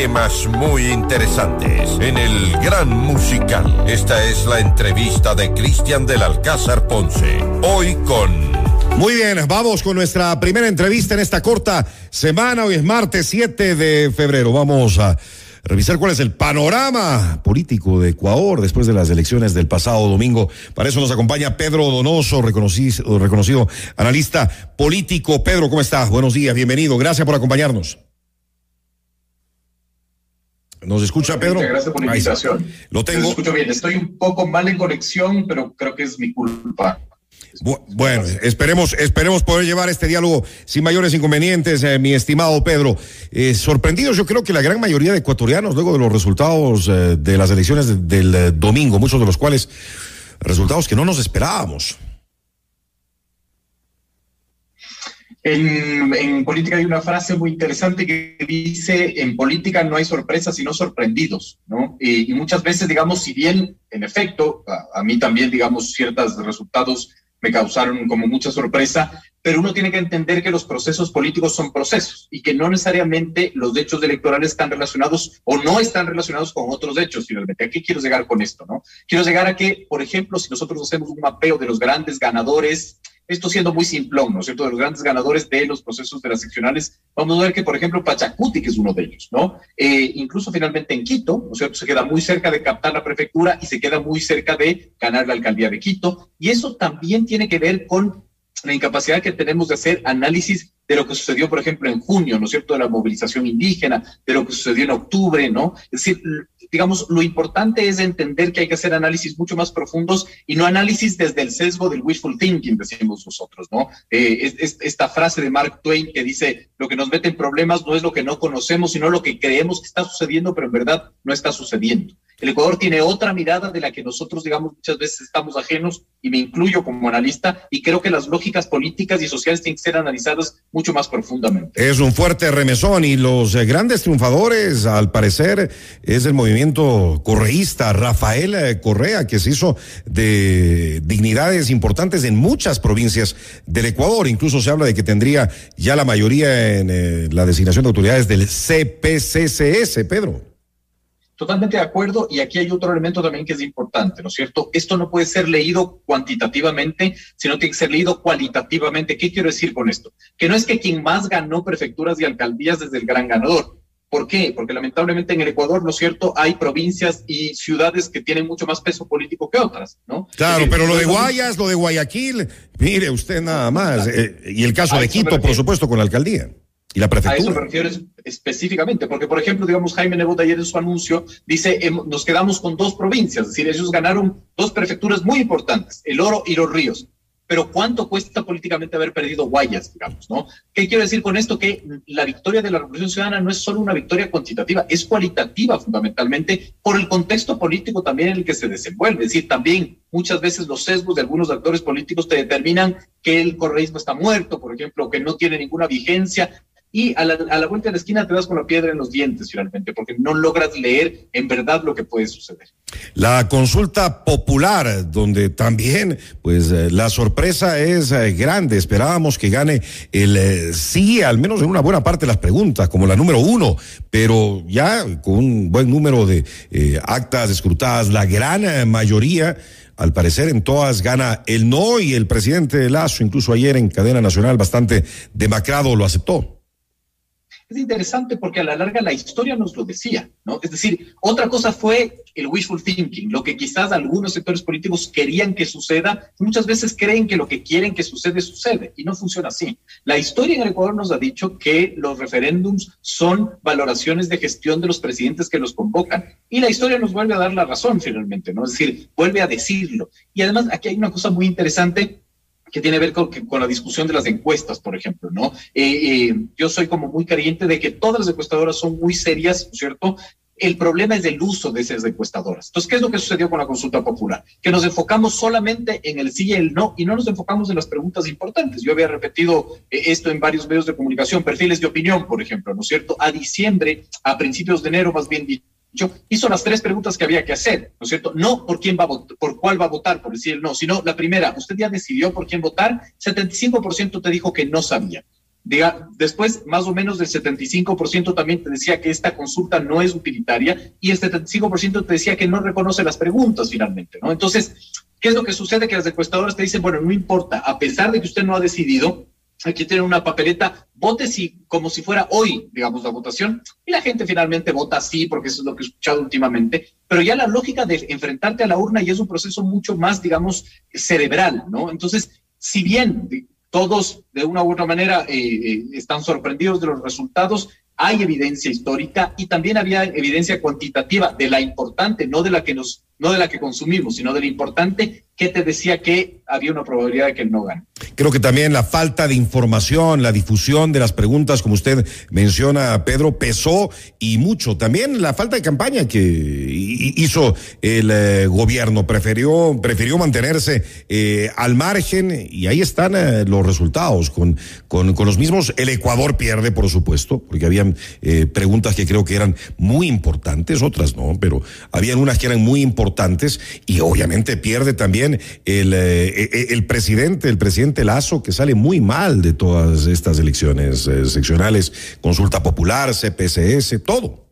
temas muy interesantes en el Gran Musical. Esta es la entrevista de Cristian del Alcázar Ponce. Hoy con... Muy bien, vamos con nuestra primera entrevista en esta corta semana. Hoy es martes 7 de febrero. Vamos a revisar cuál es el panorama político de Ecuador después de las elecciones del pasado domingo. Para eso nos acompaña Pedro Donoso, reconocido, reconocido analista político. Pedro, ¿cómo estás? Buenos días, bienvenido. Gracias por acompañarnos. ¿Nos escucha, Pedro? Gracias por la invitación. Lo tengo. escucho bien. Estoy un poco mal en conexión, pero creo que es mi culpa. Bueno, esperemos, esperemos poder llevar este diálogo sin mayores inconvenientes, eh, mi estimado Pedro. Eh, sorprendidos, yo creo que la gran mayoría de ecuatorianos, luego de los resultados eh, de las elecciones del domingo, muchos de los cuales resultados que no nos esperábamos. En, política hay una frase muy interesante que dice, en política no hay sorpresas sino sorprendidos, ¿no? Y, muchas veces, digamos, si bien, en efecto, a, a mí también, digamos, ciertos resultados me causaron como mucha sorpresa, pero uno tiene que entender que los procesos políticos son procesos y que no necesariamente los hechos electorales están relacionados o no están relacionados con otros hechos finalmente. ¿A qué quiero llegar con esto? No? Quiero llegar a que, por ejemplo, si nosotros hacemos un mapeo de los grandes ganadores, esto siendo muy simplón, ¿no es cierto?, de los grandes ganadores de los procesos de las seccionales, vamos a ver que, por ejemplo, Pachacuti, que es uno de ellos, ¿no? Eh, incluso finalmente en Quito, ¿no es cierto?, se queda muy cerca de captar la prefectura y se queda muy cerca de ganar la alcaldía de Quito. Y eso también tiene que ver con la incapacidad que tenemos de hacer análisis de lo que sucedió, por ejemplo, en junio, ¿no es cierto?, de la movilización indígena, de lo que sucedió en octubre, ¿no? Es decir, digamos, lo importante es entender que hay que hacer análisis mucho más profundos y no análisis desde el sesgo del wishful thinking, decimos nosotros, ¿no? Eh, es, esta frase de Mark Twain que dice, lo que nos mete en problemas no es lo que no conocemos, sino lo que creemos que está sucediendo, pero en verdad no está sucediendo. El Ecuador tiene otra mirada de la que nosotros, digamos, muchas veces estamos ajenos, y me incluyo como analista, y creo que las lógicas políticas y sociales tienen que ser analizadas mucho más profundamente. Es un fuerte remesón, y los eh, grandes triunfadores, al parecer, es el movimiento correísta, Rafael eh, Correa, que se hizo de dignidades importantes en muchas provincias del Ecuador. Incluso se habla de que tendría ya la mayoría en eh, la designación de autoridades del CPCCS, Pedro. Totalmente de acuerdo, y aquí hay otro elemento también que es importante, ¿no es cierto? Esto no puede ser leído cuantitativamente, sino tiene que ser leído cualitativamente. ¿Qué quiero decir con esto? Que no es que quien más ganó prefecturas y alcaldías desde el gran ganador. ¿Por qué? Porque lamentablemente en el Ecuador, ¿no es cierto?, hay provincias y ciudades que tienen mucho más peso político que otras, ¿no? Claro, pero lo de Guayas, lo de Guayaquil, mire usted nada más. Eh, y el caso de Quito, por supuesto, con la alcaldía. Y la prefectura. A eso me refiero específicamente, porque por ejemplo, digamos, Jaime Nebot ayer en su anuncio dice, nos quedamos con dos provincias, es decir, ellos ganaron dos prefecturas muy importantes, el Oro y los Ríos. Pero ¿cuánto cuesta políticamente haber perdido Guayas, digamos, no? ¿Qué quiero decir con esto? Que la victoria de la Revolución Ciudadana no es solo una victoria cuantitativa, es cualitativa fundamentalmente por el contexto político también en el que se desenvuelve. Es decir, también muchas veces los sesgos de algunos actores políticos te determinan que el correísmo está muerto, por ejemplo, que no tiene ninguna vigencia, y a la, vuelta de la esquina te vas con la piedra en los dientes finalmente, porque no logras leer en verdad lo que puede suceder. La consulta popular, donde también, pues, eh, la sorpresa es eh, grande. Esperábamos que gane el eh, sí, al menos en una buena parte de las preguntas, como la número uno, pero ya con un buen número de actas escrutadas, la gran mayoría. Al parecer en todas gana el no y el presidente Lazo, incluso ayer en cadena nacional, bastante demacrado, lo aceptó es interesante porque a la larga la historia nos lo decía, ¿no? Es decir, otra cosa fue el wishful thinking, lo que quizás algunos sectores políticos querían que suceda, muchas veces creen que lo que quieren que sucede sucede y no funciona así. La historia en el Ecuador nos ha dicho que los referéndums son valoraciones de gestión de los presidentes que los convocan y la historia nos vuelve a dar la razón finalmente, ¿no? Es decir, vuelve a decirlo. Y además aquí hay una cosa muy interesante que tiene que ver con, la discusión de las encuestas, por ejemplo, ¿no? Eh, eh, yo soy como muy creyente de que todas las encuestadoras son muy serias, ¿cierto? El problema es el uso de esas encuestadoras. Entonces, ¿qué es lo que sucedió con la consulta popular? Que nos enfocamos solamente en el sí y el no y no nos enfocamos en las preguntas importantes. Yo había repetido eh, esto en varios medios de comunicación, perfiles de opinión, por ejemplo, ¿no es cierto? A diciembre, a principios de enero, más bien hizo las tres preguntas que había que hacer, ¿no es cierto? No por quién va por cuál va a votar, por decir el no, sino la primera, usted ya decidió por quién votar, 75% te dijo que no sabía. Diga, después, más o menos del 75% también te decía que esta consulta no es utilitaria y el 75% te decía que no reconoce las preguntas finalmente, ¿no? Entonces, ¿qué es lo que sucede? Que las encuestadoras te dicen, bueno, no importa, a pesar de que usted no ha decidido, aquí tiene una papeleta, vote si, como si fuera hoy, digamos, la votación, y la gente finalmente vota sí, porque eso es lo que he escuchado últimamente, pero ya la lógica de enfrentarte a la urna ya es un proceso mucho más, digamos, cerebral, ¿no? Entonces, si bien todos de una u otra manera eh, eh, están sorprendidos de los resultados, hay evidencia histórica y también había evidencia cuantitativa de la importante, no de la que nos, no de la que consumimos, sino de la importante que te decía que había una probabilidad de que no gane. Creo que también la falta de información, la difusión de las preguntas, como usted menciona, Pedro, pesó y mucho. También la falta de campaña que hizo el eh, gobierno, prefirió, prefirió mantenerse eh, al margen y ahí están eh, los resultados con, con, con, los mismos. El Ecuador pierde, por supuesto, porque habían preguntas que creo que eran muy importantes, otras no, pero habían unas que eran muy importantes y obviamente pierde también el, eh, eh, el presidente, el presidente Lazo, que sale muy mal de todas estas elecciones eh, seccionales, consulta popular, CPCS, todo.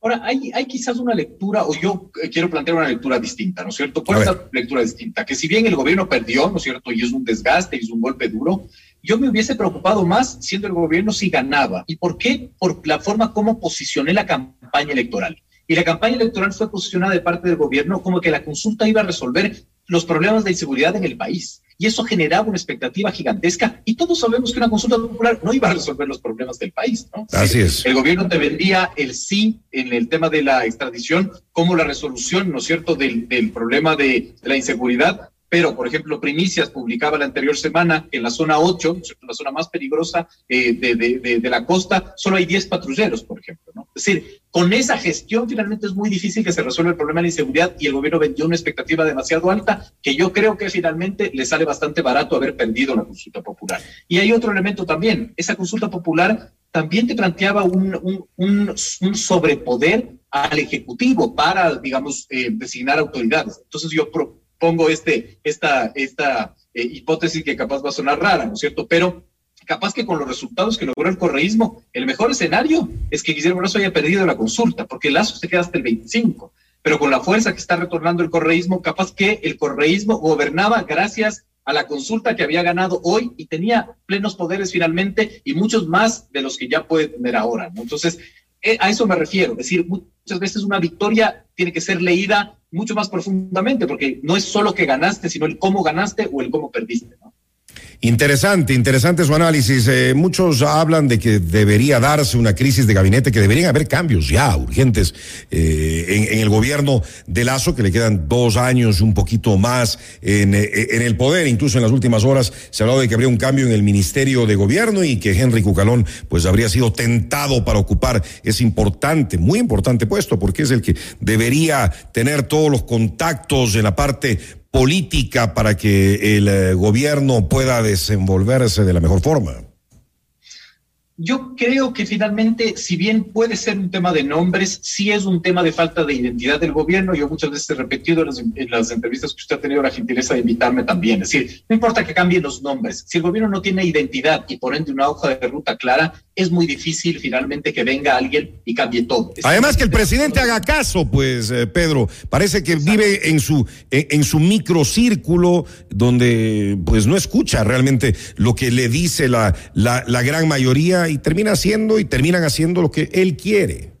Ahora, hay, hay quizás una lectura, o yo quiero plantear una lectura distinta, ¿no es cierto? ¿Cuál es la lectura distinta? Que si bien el gobierno perdió, ¿no es cierto? Y es un desgaste, y es un golpe duro, yo me hubiese preocupado más siendo el gobierno si ganaba. ¿Y por qué? Por la forma como posicioné la campaña electoral. Y la campaña electoral fue posicionada de parte del gobierno como que la consulta iba a resolver los problemas de inseguridad en el país. Y eso generaba una expectativa gigantesca. Y todos sabemos que una consulta popular no iba a resolver los problemas del país. ¿no? Así es. El gobierno te vendía el sí en el tema de la extradición como la resolución, ¿no es cierto?, del, del problema de, de la inseguridad pero, por ejemplo, Primicias publicaba la anterior semana que en la zona 8, la zona más peligrosa eh, de, de, de, la costa, solo hay 10 patrulleros, por ejemplo. Es decir, con esa gestión finalmente es muy difícil que se resuelva el problema de la inseguridad y el gobierno vendió una expectativa demasiado alta que yo creo que finalmente le sale bastante barato haber perdido la consulta popular. Y hay otro elemento también, esa consulta popular también te planteaba un, un, un, sobrepoder al Ejecutivo para, digamos, eh, designar autoridades. Entonces yo pro, pongo este, esta, esta eh, hipótesis que capaz va a sonar rara, ¿no es cierto? Pero capaz que con los resultados que logró el correísmo, el mejor escenario es que Guillermo Lazo haya perdido la consulta, porque el Lazo se queda hasta el 25. Pero con la fuerza que está retornando el correísmo, capaz que el correísmo gobernaba gracias a la consulta que había ganado hoy y tenía plenos poderes finalmente y muchos más de los que ya puede tener ahora. ¿no? Entonces, eh, a eso me refiero, es decir, muchas veces una victoria tiene que ser leída mucho más profundamente, porque no es solo que ganaste, sino el cómo ganaste o el cómo perdiste. ¿no? Interesante, interesante su análisis. Eh, muchos hablan de que debería darse una crisis de gabinete, que deberían haber cambios ya urgentes eh, en, el gobierno de Lazo, que le quedan dos años, un poquito más en, eh, en, el poder. Incluso en las últimas horas se ha hablado de que habría un cambio en el Ministerio de Gobierno y que Henry Cucalón pues habría sido tentado para ocupar ese importante, muy importante puesto, porque es el que debería tener todos los contactos en la parte política para que el eh, gobierno pueda desenvolverse de la mejor forma? Yo creo que finalmente, si bien puede ser un tema de nombres, sí es un tema de falta de identidad del gobierno. Yo muchas veces he repetido en las, en las, entrevistas que usted ha tenido la gentileza de invitarme también. Es decir, no importa que cambien los nombres. Si el gobierno no tiene identidad y por ende una hoja de ruta clara, es muy difícil finalmente que venga alguien y cambie todo. Es Además que el presidente haga caso, pues, eh, Pedro. Parece que Exacto. vive en su, en, en su microcírculo donde pues no escucha realmente lo que le dice la, la, la gran mayoría y termina haciendo y terminan haciendo lo que él quiere.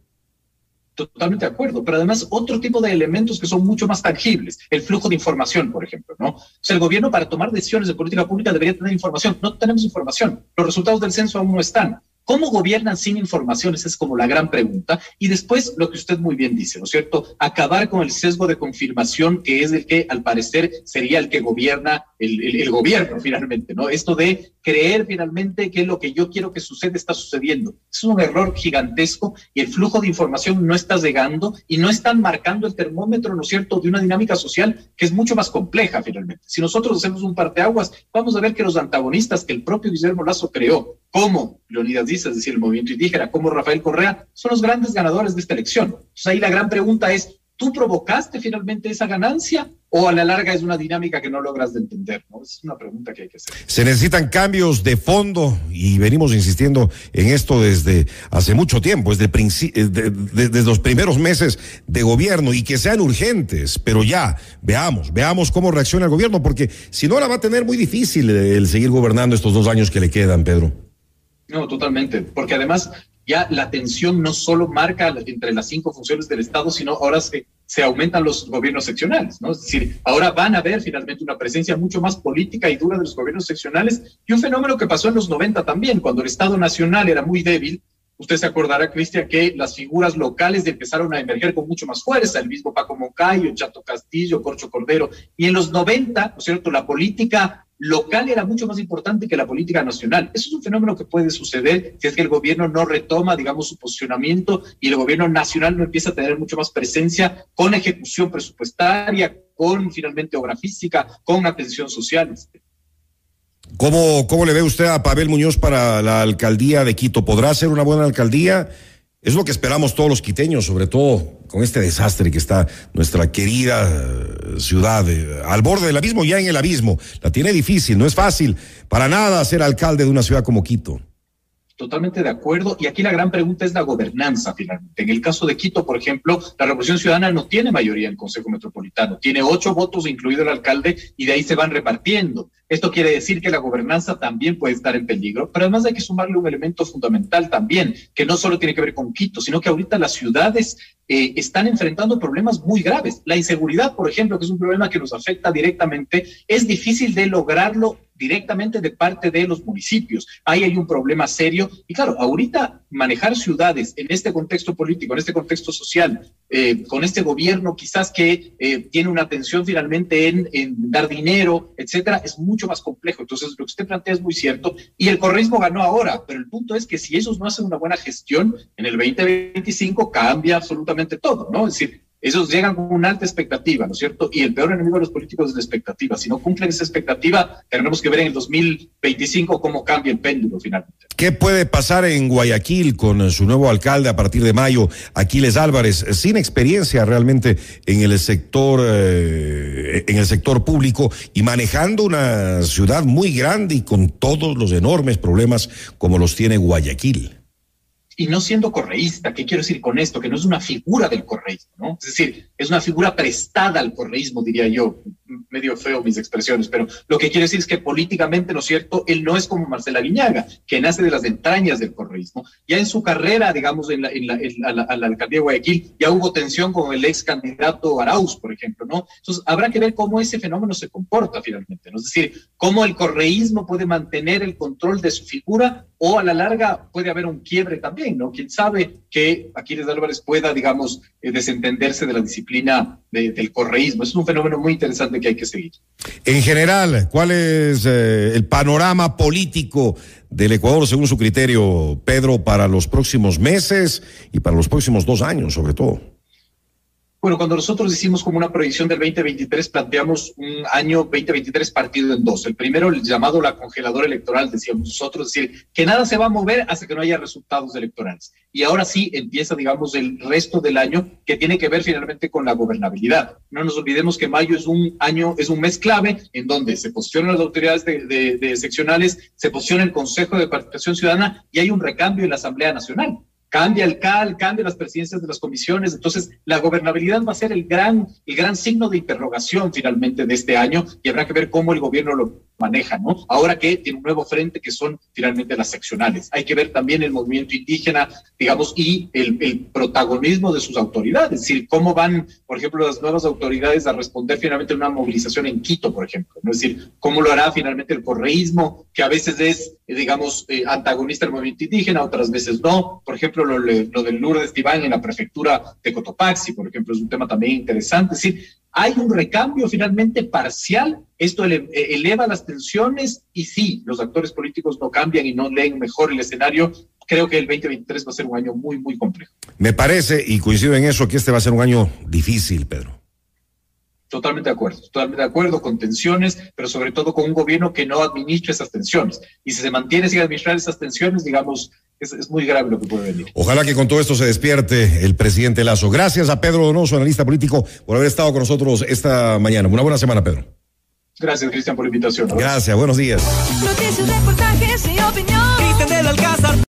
Totalmente de acuerdo, pero además otro tipo de elementos que son mucho más tangibles, el flujo de información, por ejemplo, ¿no? O sea, el gobierno para tomar decisiones de política pública debería tener información, no tenemos información, los resultados del censo aún no están. ¿Cómo gobiernan sin información? Esa es como la gran pregunta. Y después, lo que usted muy bien dice, ¿no es cierto? Acabar con el sesgo de confirmación, que es el que, al parecer, sería el que gobierna el, gobierno, finalmente, ¿no? Esto de creer finalmente que lo que yo quiero que suceda está sucediendo. Es un error gigantesco y el flujo de información no está llegando y no están marcando el termómetro, ¿no es cierto?, de una dinámica social que es mucho más compleja, finalmente. Si nosotros hacemos un parteaguas, vamos a ver que los antagonistas que el propio Guillermo Lazo creó, como Leonidas Díaz, es decir, el movimiento indígena, como Rafael Correa, son los grandes ganadores de esta elección. Entonces ahí la gran pregunta es, ¿Tú provocaste finalmente esa ganancia o a la larga es una dinámica que no logras de entender? Es una pregunta que hay que hacer. Se necesitan cambios de fondo y venimos insistiendo en esto desde hace mucho tiempo, desde, desde, desde los primeros meses de gobierno y que sean urgentes, pero ya, veamos, veamos cómo reacciona el gobierno, porque si no la va a tener muy difícil el seguir gobernando estos dos años que le quedan, Pedro. No, totalmente, porque además ya la tensión no solo marca entre las cinco funciones del Estado, sino ahora se, se aumentan los gobiernos seccionales, ¿no? Es decir, ahora van a haber finalmente una presencia mucho más política y dura de los gobiernos seccionales y un fenómeno que pasó en los 90 también, cuando el Estado nacional era muy débil. Usted se acordará, Cristian, que las figuras locales empezaron a emerger con mucho más fuerza, el mismo Paco Moncayo, Chato Castillo, Corcho Cordero, y en los 90, ¿no es cierto?, la política local era mucho más importante que la política nacional. Eso es un fenómeno que puede suceder si es que el gobierno no retoma, digamos, su posicionamiento y el gobierno nacional no empieza a tener mucho más presencia con ejecución presupuestaria, con finalmente obra con atención social. ¿Cómo, ¿Cómo le ve usted a Pavel Muñoz para la alcaldía de Quito? ¿Podrá ser una buena alcaldía? Es lo que esperamos todos los quiteños, sobre todo con este desastre que está nuestra querida eh, ciudad eh, al borde del abismo, ya en el abismo. La tiene difícil, no es fácil para nada ser alcalde de una ciudad como Quito. Totalmente de acuerdo. Y aquí la gran pregunta es la gobernanza, finalmente. En el caso de Quito, por ejemplo, la Revolución Ciudadana no tiene mayoría en el Consejo Metropolitano. Tiene ocho votos, incluido el alcalde, y de ahí se van repartiendo. Esto quiere decir que la gobernanza también puede estar en peligro, pero además hay que sumarle un elemento fundamental también, que no solo tiene que ver con Quito, sino que ahorita las ciudades eh, están enfrentando problemas muy graves. La inseguridad, por ejemplo, que es un problema que nos afecta directamente, es difícil de lograrlo directamente de parte de los municipios. Ahí hay un problema serio. Y claro, ahorita manejar ciudades en este contexto político, en este contexto social, eh, con este gobierno quizás que eh, tiene una atención finalmente en, dar dinero, etcétera, es mucho más complejo. Entonces, lo que usted plantea es muy cierto. Y el correísmo ganó ahora, pero el punto es que si ellos no hacen una buena gestión, en el 2025 cambia absolutamente todo, ¿no? Es decir, esos llegan con una alta expectativa, ¿no es cierto? Y el peor enemigo de los políticos es la expectativa. Si no cumplen esa expectativa, tendremos que ver en el 2025 cómo cambia el péndulo finalmente. ¿Qué puede pasar en Guayaquil con su nuevo alcalde a partir de mayo, Aquiles Álvarez, sin experiencia realmente en el sector, eh, en el sector público y manejando una ciudad muy grande y con todos los enormes problemas como los tiene Guayaquil? Y no siendo correísta. ¿Qué quiero decir con esto? Que no es una figura del correísmo, ¿no? Es decir, es una figura prestada al correísmo, diría yo. Medio feo mis expresiones, pero lo que quiero decir es que políticamente, ¿no es cierto? Él no es como Marcela Guiñaga, que nace de las entrañas del correísmo. Ya en su carrera, digamos, en la, en la, en la, alcaldía de Guayaquil, ya hubo tensión con el ex candidato Arauz, por ejemplo, ¿no? Entonces, habrá que ver cómo ese fenómeno se comporta finalmente, ¿no? Es decir, cómo el correísmo puede mantener el control de su figura o a la larga puede haber un quiebre también, ¿no? Quién sabe que Aquiles Álvarez pueda, digamos, eh, desentenderse de la disciplina de, del correísmo. Es un fenómeno muy interesante que hay que seguir. En general, ¿cuál es eh, el panorama político del Ecuador según su criterio, Pedro, para los próximos meses y para los próximos dos años, sobre todo? Bueno, cuando nosotros hicimos como una proyección del 2023, planteamos un año 2023 partido en dos. El primero, el llamado la congeladora electoral, decíamos nosotros, es decir, que nada se va a mover hasta que no haya resultados electorales. Y ahora sí empieza, digamos, el resto del año que tiene que ver finalmente con la gobernabilidad. No nos olvidemos que mayo es un año, es un mes clave en donde se posicionan las autoridades de, seccionales, se posiciona el Consejo de Participación Ciudadana y hay un recambio en la Asamblea Nacional cambia el CAL, cambia las presidencias de las comisiones, entonces la gobernabilidad va a ser el gran, el gran signo de interrogación finalmente de este año y habrá que ver cómo el gobierno lo maneja, ¿no? Ahora que tiene un nuevo frente que son finalmente las seccionales. Hay que ver también el movimiento indígena, digamos, y el, protagonismo de sus autoridades, es decir, cómo van, por ejemplo, las nuevas autoridades a responder finalmente a una movilización en Quito, por ejemplo, ¿no? Es decir, cómo lo hará finalmente el correísmo, que a veces es, eh, digamos, eh, antagonista del movimiento indígena, otras veces no. Por ejemplo, lo, lo del Lourdes Tibán en la prefectura de Cotopaxi, por ejemplo, es un tema también interesante. Es decir, hay un recambio finalmente parcial, esto ele eleva las tensiones y sí, los actores políticos no cambian y no leen mejor el escenario. Creo que el 2023 va a ser un año muy, muy complejo. Me parece, y coincido en eso, que este va a ser un año difícil, Pedro. Totalmente de acuerdo, totalmente de acuerdo, con tensiones, pero sobre todo con un gobierno que no administre esas tensiones. Y si se mantiene sin administrar esas tensiones, digamos, es, muy grave lo que puede venir. Ojalá que con todo esto se despierte el presidente Lazo. Gracias a Pedro Donoso, analista político, por haber estado con nosotros esta mañana. Una buena semana, Pedro. Gracias, Cristian, por la invitación. Gracias, buenos días. Noticias, reportajes y opinión. Cristian del Alcázar.